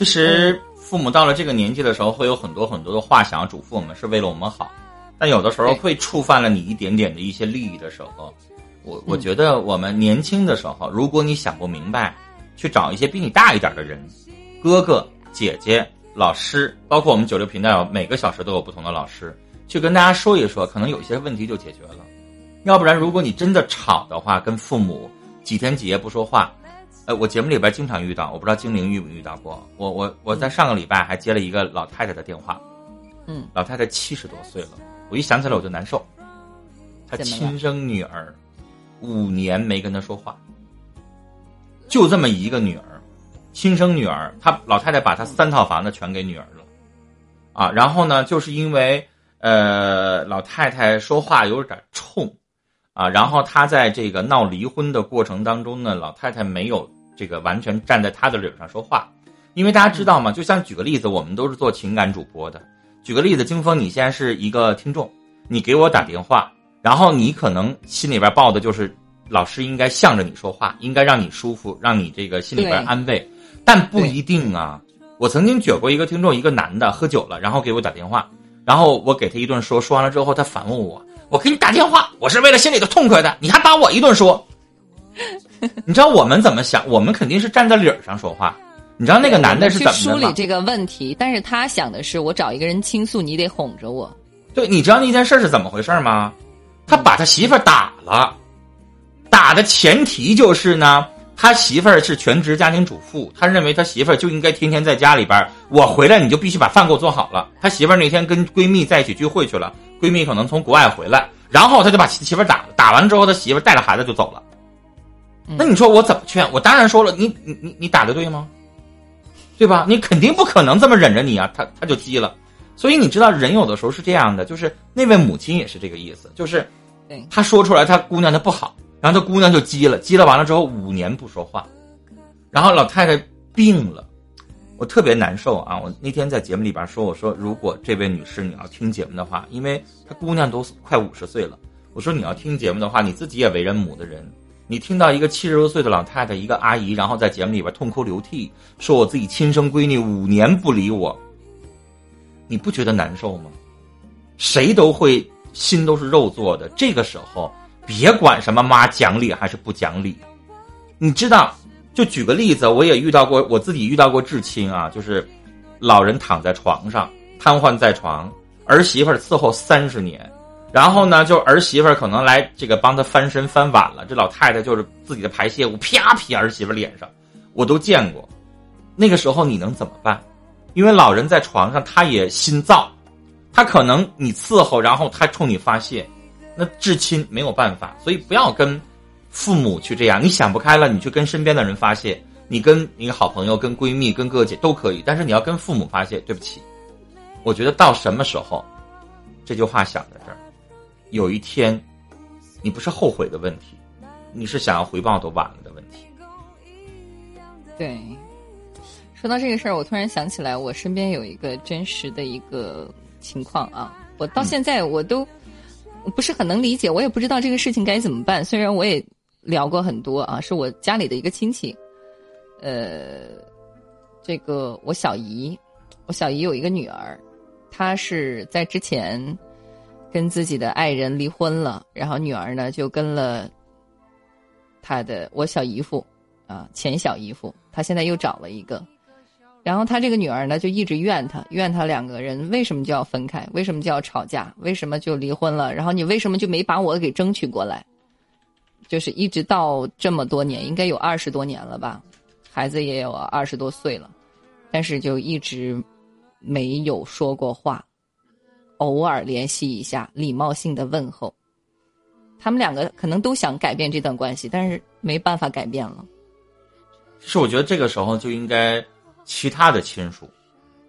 其实父母到了这个年纪的时候，会有很多很多的话想要嘱咐我们，是为了我们好。但有的时候会触犯了你一点点的一些利益的时候，我我觉得我们年轻的时候，如果你想不明白，去找一些比你大一点的人，哥哥、姐姐、老师，包括我们九六频道每个小时都有不同的老师，去跟大家说一说，可能有些问题就解决了。要不然，如果你真的吵的话，跟父母几天几夜不说话，呃，我节目里边经常遇到，我不知道精灵遇没遇到过。我我我在上个礼拜还接了一个老太太的电话，嗯，老太太七十多岁了。我一想起来我就难受，她亲生女儿五年没跟她说话，就这么一个女儿，亲生女儿，她老太太把她三套房子全给女儿了，啊，然后呢，就是因为呃老太太说话有点冲，啊，然后她在这个闹离婚的过程当中呢，老太太没有这个完全站在他的理上说话，因为大家知道嘛，就像举个例子，我们都是做情感主播的。举个例子，金峰，你现在是一个听众，你给我打电话，然后你可能心里边抱的就是老师应该向着你说话，应该让你舒服，让你这个心里边安慰，但不一定啊。我曾经举过一个听众，一个男的喝酒了，然后给我打电话，然后我给他一顿说，说完了之后，他反问我：“我给你打电话，我是为了心里头痛快的，你还把我一顿说。” 你知道我们怎么想？我们肯定是站在理儿上说话。你知道那个男的是怎么梳理这个问题？但是他想的是，我找一个人倾诉，你得哄着我。对，你知道那件事是怎么回事吗？他把他媳妇儿打了，打的前提就是呢，他媳妇儿是全职家庭主妇，他认为他媳妇儿就应该天天在家里边我回来你就必须把饭给我做好了。他媳妇儿那天跟闺蜜在一起聚会去了，闺蜜可能从国外回来，然后他就把媳妇儿打了，打完之后他媳妇儿带着孩子就走了。那你说我怎么劝？我当然说了，你你你你打的对吗？对吧？你肯定不可能这么忍着你啊！他他就激了，所以你知道人有的时候是这样的，就是那位母亲也是这个意思，就是他说出来他姑娘的不好，然后他姑娘就激了，激了完了之后五年不说话，然后老太太病了，我特别难受啊！我那天在节目里边说，我说如果这位女士你要听节目的话，因为她姑娘都快五十岁了，我说你要听节目的话，你自己也为人母的人。你听到一个七十多岁的老太太，一个阿姨，然后在节目里边痛哭流涕，说我自己亲生闺女五年不理我，你不觉得难受吗？谁都会心都是肉做的，这个时候别管什么妈讲理还是不讲理，你知道？就举个例子，我也遇到过，我自己遇到过至亲啊，就是老人躺在床上瘫痪在床，儿媳妇伺候三十年。然后呢，就儿媳妇可能来这个帮他翻身翻晚了，这老太太就是自己的排泄物啪劈儿媳妇脸上，我都见过。那个时候你能怎么办？因为老人在床上，他也心燥，他可能你伺候，然后他冲你发泄，那至亲没有办法，所以不要跟父母去这样。你想不开了，你去跟身边的人发泄，你跟你好朋友、跟闺蜜、跟哥哥姐都可以，但是你要跟父母发泄，对不起，我觉得到什么时候，这句话想在这儿。有一天，你不是后悔的问题，你是想要回报都晚了的问题。对，说到这个事儿，我突然想起来，我身边有一个真实的一个情况啊，我到现在我都不是很能理解，我也不知道这个事情该怎么办。虽然我也聊过很多啊，是我家里的一个亲戚，呃，这个我小姨，我小姨有一个女儿，她是在之前。跟自己的爱人离婚了，然后女儿呢就跟了他的我小姨夫啊前小姨夫，他现在又找了一个，然后他这个女儿呢就一直怨他，怨他两个人为什么就要分开，为什么就要吵架，为什么就离婚了，然后你为什么就没把我给争取过来？就是一直到这么多年，应该有二十多年了吧，孩子也有二十多岁了，但是就一直没有说过话。偶尔联系一下，礼貌性的问候。他们两个可能都想改变这段关系，但是没办法改变了。是，我觉得这个时候就应该其他的亲属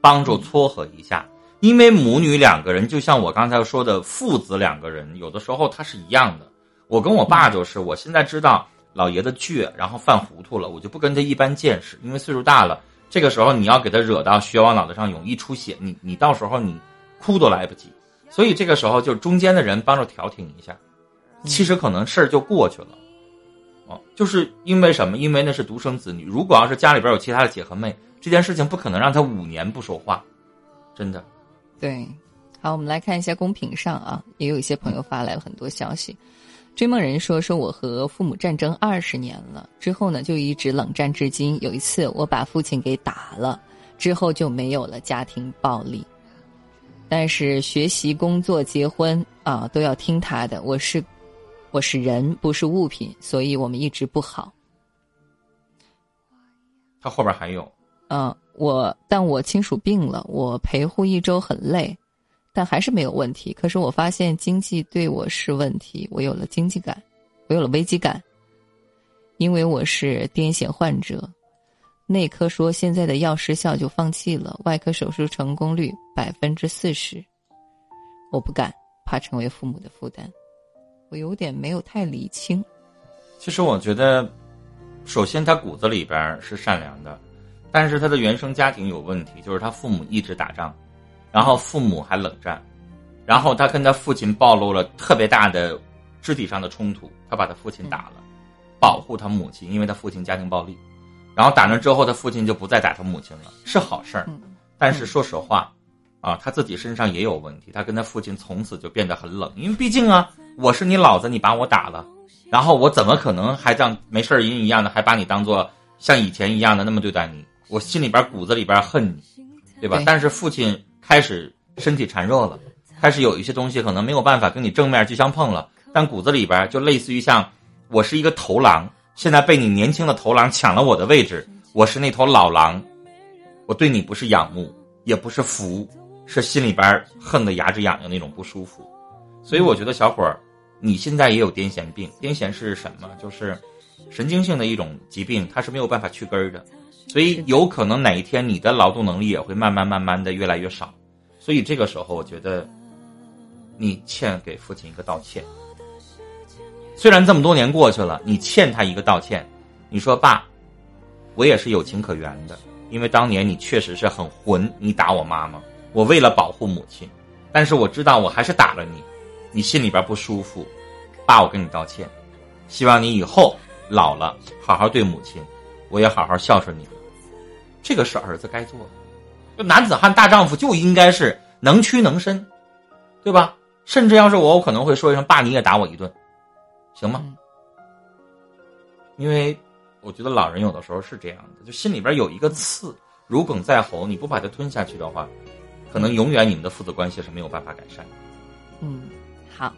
帮助撮合一下，因为母女两个人就像我刚才说的，父子两个人有的时候他是一样的。我跟我爸就是，我现在知道老爷子倔，然后犯糊涂了，我就不跟他一般见识，因为岁数大了。这个时候你要给他惹到血往脑袋上涌，一出血，你你到时候你。哭都来不及，所以这个时候就中间的人帮着调停一下，其实可能事儿就过去了。哦，就是因为什么？因为那是独生子女，如果要是家里边有其他的姐和妹，这件事情不可能让他五年不说话，真的。对，好，我们来看一下公屏上啊，也有一些朋友发来了很多消息。追梦人说：“说我和父母战争二十年了，之后呢就一直冷战至今。有一次我把父亲给打了，之后就没有了家庭暴力。但是学习、工作、结婚啊都要听他的。我是我是人，不是物品，所以我们一直不好。他后边还有，嗯，我但我亲属病了，我陪护一周很累。”但还是没有问题。可是我发现经济对我是问题，我有了经济感，我有了危机感，因为我是癫痫患者。内科说现在的药失效就放弃了，外科手术成功率百分之四十。我不敢，怕成为父母的负担。我有点没有太理清。其实我觉得，首先他骨子里边是善良的，但是他的原生家庭有问题，就是他父母一直打仗。然后父母还冷战，然后他跟他父亲暴露了特别大的肢体上的冲突，他把他父亲打了，保护他母亲，因为他父亲家庭暴力，然后打那之后，他父亲就不再打他母亲了，是好事儿。但是说实话，啊，他自己身上也有问题，他跟他父亲从此就变得很冷，因为毕竟啊，我是你老子，你把我打了，然后我怎么可能还像没事人一样的，还把你当做像以前一样的那么对待你？我心里边骨子里边恨你，对吧？但是父亲。开始身体孱弱了，开始有一些东西可能没有办法跟你正面去相碰了，但骨子里边就类似于像我是一个头狼，现在被你年轻的头狼抢了我的位置，我是那头老狼，我对你不是仰慕，也不是服，是心里边恨得牙齿痒痒那种不舒服。所以我觉得小伙儿，你现在也有癫痫病，癫痫是什么？就是神经性的一种疾病，它是没有办法去根儿的。所以有可能哪一天你的劳动能力也会慢慢慢慢的越来越少，所以这个时候我觉得，你欠给父亲一个道歉。虽然这么多年过去了，你欠他一个道歉。你说爸，我也是有情可原的，因为当年你确实是很混，你打我妈妈，我为了保护母亲，但是我知道我还是打了你，你心里边不舒服，爸，我跟你道歉，希望你以后老了好好对母亲，我也好好孝顺你。这个是儿子该做的，就男子汉大丈夫就应该是能屈能伸，对吧？甚至要是我，我可能会说一声“爸，你也打我一顿，行吗？”因为我觉得老人有的时候是这样的，就心里边有一个刺，如鲠在喉，你不把它吞下去的话，可能永远你们的父子关系是没有办法改善。嗯，好，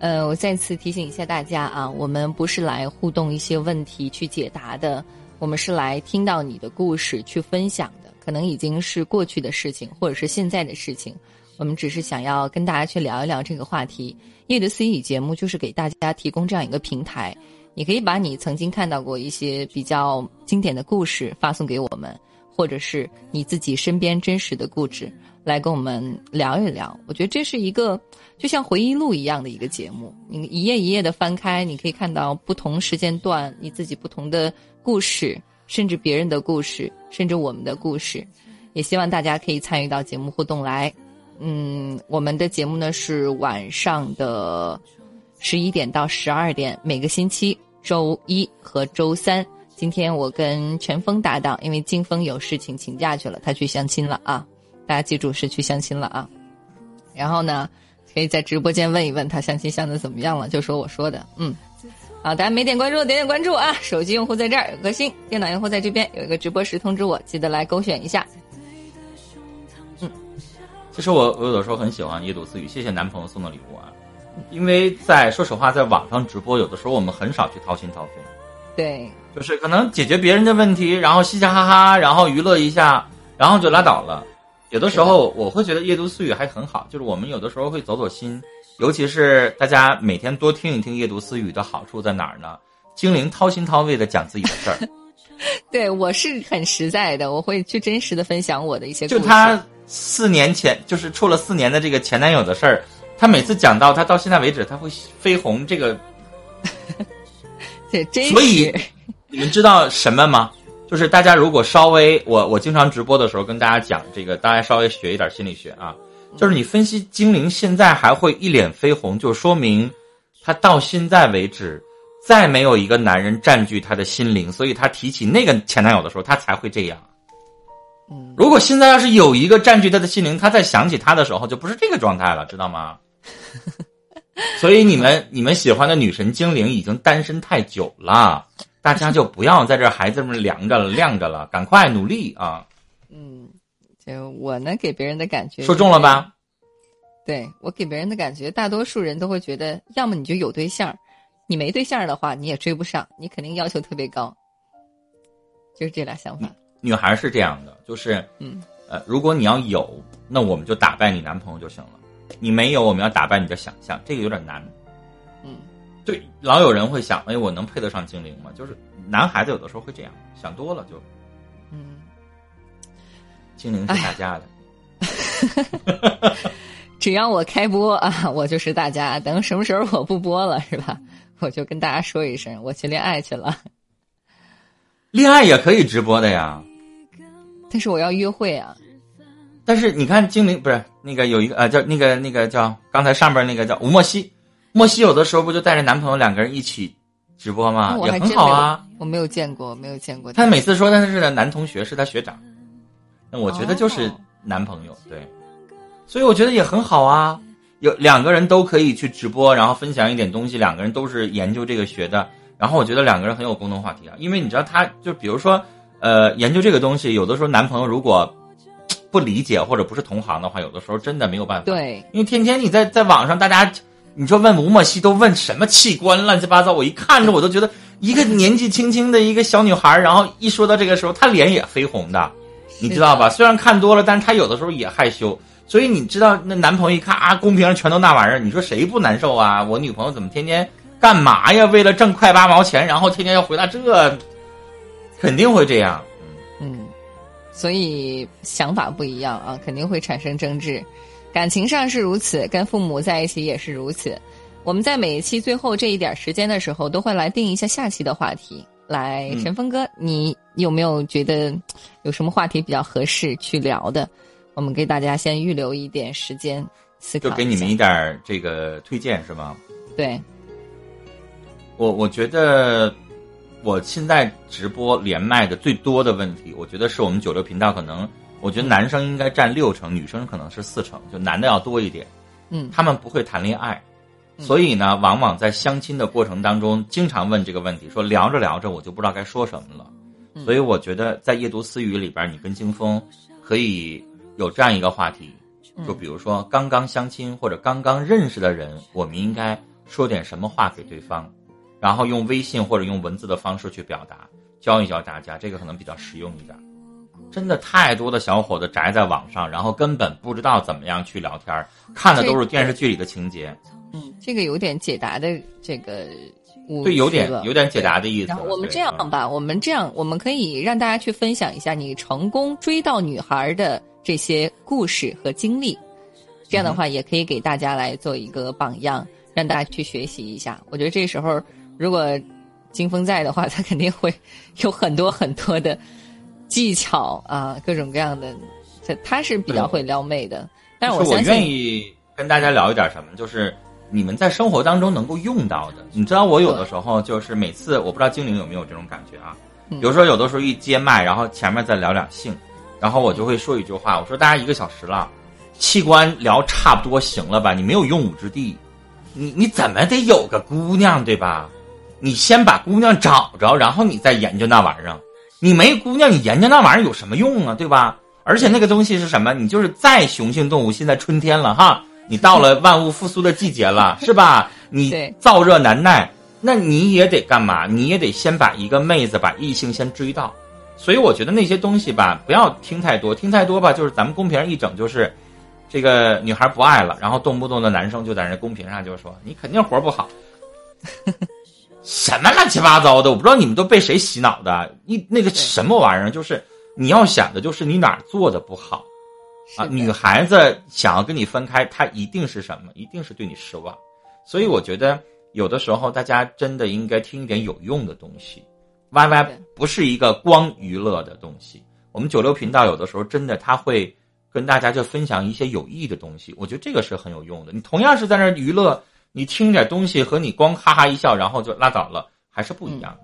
呃，我再次提醒一下大家啊，我们不是来互动一些问题去解答的。我们是来听到你的故事去分享的，可能已经是过去的事情，或者是现在的事情。我们只是想要跟大家去聊一聊这个话题。夜的私语节目就是给大家提供这样一个平台，你可以把你曾经看到过一些比较经典的故事发送给我们，或者是你自己身边真实的故事来跟我们聊一聊。我觉得这是一个就像回忆录一样的一个节目，你一页一页的翻开，你可以看到不同时间段你自己不同的。故事，甚至别人的故事，甚至我们的故事，也希望大家可以参与到节目互动来。嗯，我们的节目呢是晚上的十一点到十二点，每个星期周一和周三。今天我跟全峰搭档，因为金峰有事情请假去了，他去相亲了啊！大家记住是去相亲了啊。然后呢，可以在直播间问一问他相亲相的怎么样了，就说我说的，嗯。好，大家没点关注的，点点关注啊！手机用户在这儿有颗星，电脑用户在这边有一个直播时通知我，记得来勾选一下。嗯，其实我我有的时候很喜欢夜读私语，谢谢男朋友送的礼物啊。因为在说实话，在网上直播，有的时候我们很少去掏心掏肺。对，就是可能解决别人的问题，然后嘻嘻哈哈，然后娱乐一下，然后就拉倒了。有的时候我会觉得夜读私语还很好，就是我们有的时候会走走心。尤其是大家每天多听一听夜读私语的好处在哪儿呢？精灵掏心掏肺的讲自己的事儿。对我是很实在的，我会去真实的分享我的一些。就他四年前就是处了四年的这个前男友的事儿，他每次讲到他到现在为止，他会绯红这个。所以 你们知道什么吗？就是大家如果稍微我我经常直播的时候跟大家讲这个，大家稍微学一点心理学啊。就是你分析精灵现在还会一脸绯红，就说明他到现在为止再没有一个男人占据她的心灵，所以她提起那个前男友的时候，她才会这样。嗯，如果现在要是有一个占据他的心灵，他再想起他的时候，就不是这个状态了，知道吗？所以你们你们喜欢的女神精灵已经单身太久了，大家就不要在这孩子们凉着了、晾着了，赶快努力啊！嗯，就我呢，给别人的感觉说中了吧？对我给别人的感觉，大多数人都会觉得，要么你就有对象，你没对象的话，你也追不上，你肯定要求特别高，就是这俩想法。女孩是这样的，就是嗯，呃，如果你要有，那我们就打败你男朋友就行了；你没有，我们要打败你的想象，这个有点难。嗯，对，老有人会想，哎，我能配得上精灵吗？就是男孩子有的时候会这样想多了，就嗯，精灵是大家的。只要我开播啊，我就是大家。等什么时候我不播了，是吧？我就跟大家说一声，我去恋爱去了。恋爱也可以直播的呀，但是我要约会啊。但是你看精灵不是那个有一个呃叫那个那个叫刚才上边那个叫吴莫西，莫西有的时候不就带着男朋友两个人一起直播吗？也很好啊。我没有见过，没有见过。他每次说他是的男同学，是他学长，那我觉得就是哦男朋友，对，所以我觉得也很好啊。有两个人都可以去直播，然后分享一点东西，两个人都是研究这个学的，然后我觉得两个人很有共同话题啊。因为你知道，他就比如说，呃，研究这个东西，有的时候男朋友如果 不理解或者不是同行的话，有的时候真的没有办法。对，因为天天你在在网上，大家你说问吴莫西都问什么器官乱七八糟，我一看着我都觉得一个年纪轻轻的一个小女孩，然后一说到这个时候，她脸也绯红的，你知道吧？虽然看多了，但是她有的时候也害羞。所以你知道，那男朋友一看啊，公屏上全都那玩意儿，你说谁不难受啊？我女朋友怎么天天干嘛呀？为了挣快八毛钱，然后天天要回答这，肯定会这样。嗯，所以想法不一样啊，肯定会产生争执。感情上是如此，跟父母在一起也是如此。我们在每一期最后这一点时间的时候，都会来定一下下期的话题。来，嗯陈峰哥，你有没有觉得有什么话题比较合适去聊的？我们给大家先预留一点时间思考。就给你们一点儿这个推荐是吗？对，我我觉得我现在直播连麦的最多的问题，我觉得是我们九六频道可能，我觉得男生应该占六成，女生可能是四成，就男的要多一点。嗯。他们不会谈恋爱，嗯。所以呢，往往在相亲的过程当中，经常问这个问题，说聊着聊着我就不知道该说什么了。嗯。所以我觉得在夜读私语里边，你跟金峰可以有这样一个话题，嗯。就比如说刚刚相亲或者刚刚认识的人，我们应该说点什么话给对方，然后用微信或者用文字的方式去表达，教一教大家，这个可能比较实用一点。真的太多的小伙子宅在网上，然后根本不知道怎么样去聊天儿，看的都是电视剧里的情节。嗯，这个有点解答的这个误对，有点有点解答的意思了。然后我们这样吧，我们这样，我们可以让大家去分享一下你成功追到女孩的这些故事和经历。这样的话，也可以给大家来做一个榜样，让大家去学习一下。我觉得这时候，如果金峰在的话，他肯定会有很多很多的技巧啊，各种各样的。他他是比较会撩妹的，但是就是我，愿意跟大家聊一点什么，就是你们在生活当中能够用到的。你知道，我有的时候就是每次，我不知道精灵有没有这种感觉啊。嗯比如说，有的时候一接麦，然后前面再聊两性，然后我就会说一句话，我说大家一个小时了，器官聊差不多行了吧？你没有用武之地，你你怎么得有个姑娘对吧？你先把姑娘找着，然后你再研究那玩意儿。你没姑娘，你研究那玩意儿有什么用啊？对吧？而且那个东西是什么？你就是再雄性动物，现在春天了哈，你到了万物复苏的季节了，是吧？你燥热难耐，那你也得干嘛？你也得先把一个妹子，把异性先追到。所以我觉得那些东西吧，不要听太多，听太多吧，就是咱们公屏上一整就是，这个女孩不爱了，然后动不动的男生就在那公屏上就说你肯定活不好，什么乱七八糟的，我不知道你们都被谁洗脑的，一那个什么玩意儿，就是你要想的就是你哪儿做的不好啊，女孩子想要跟你分开，她一定是什么？一定是对你失望。所以我觉得有的时候大家真的应该听一点有用的东西。Y Y 不是一个光娱乐的东西，我们九六频道有的时候真的他会跟大家就分享一些有益的东西，我觉得这个是很有用的。你同样是在那儿娱乐，你听点东西和你光哈哈一笑然后就拉倒了，还是不一样的。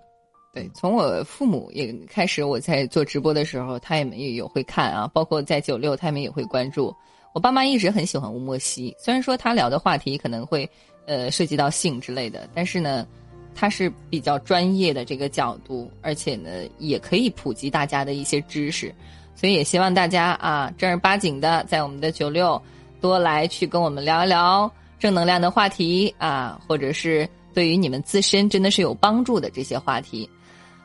对，从我父母也开始，我在做直播的时候，他们也有会看啊，包括在九六，他们也会关注。我爸妈一直很喜欢吴莫西，虽然说他聊的话题可能会呃涉及到性之类的，但是呢，他是比较专业的这个角度，而且呢，也可以普及大家的一些知识，所以也希望大家啊正儿八经的在我们的九六多来去跟我们聊一聊正能量的话题啊，或者是对于你们自身真的是有帮助的这些话题。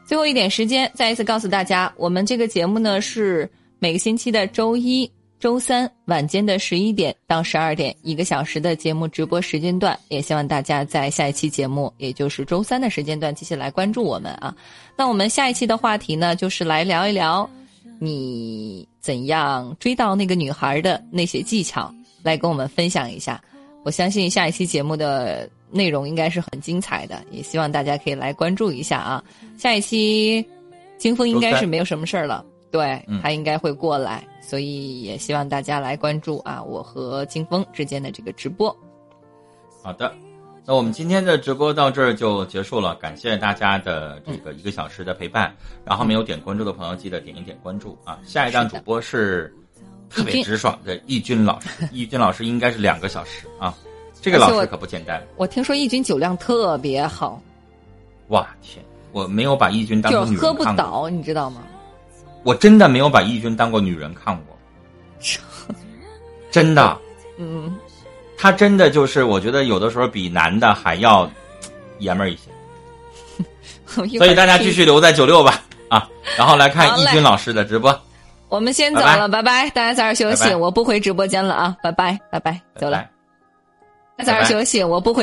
最后一点时间，再一次告诉大家，我们这个节目呢是每个星期的周一、周三晚间的十一点到十二点，一个小时的节目直播时间段。也希望大家在下一期节目，也就是周三的时间段，继续来关注我们啊。那我们下一期的话题呢，就是来聊一聊你怎样追到那个女孩的那些技巧，来跟我们分享一下。我相信下一期节目的。内容应该是很精彩的，也希望大家可以来关注一下啊！下一期，金峰应该是没有什么事儿了，对他应该会过来，所以也希望大家来关注啊，我和金峰之间的这个直播。好的，那我们今天的直播到这儿就结束了，感谢大家的这个一个小时的陪伴。然后没有点关注的朋友，记得点一点关注啊！下一档主播是特别直爽的易军老师，易军老师应该是两个小时啊。这个老师可不简单。我听说义军酒量特别好。哇天！我没有把义军当过女人喝不倒，你知道吗？我真的没有把义军当过女人看过。真的。嗯。他真的就是，我觉得有的时候比男的还要 爷们儿一些。所以大家继续留在九六吧啊！然后来看易军老师的直播。我们先走了，拜拜！大家早点休息，我不回直播间了啊！拜拜，拜拜，走了。大家早点休息，我不回。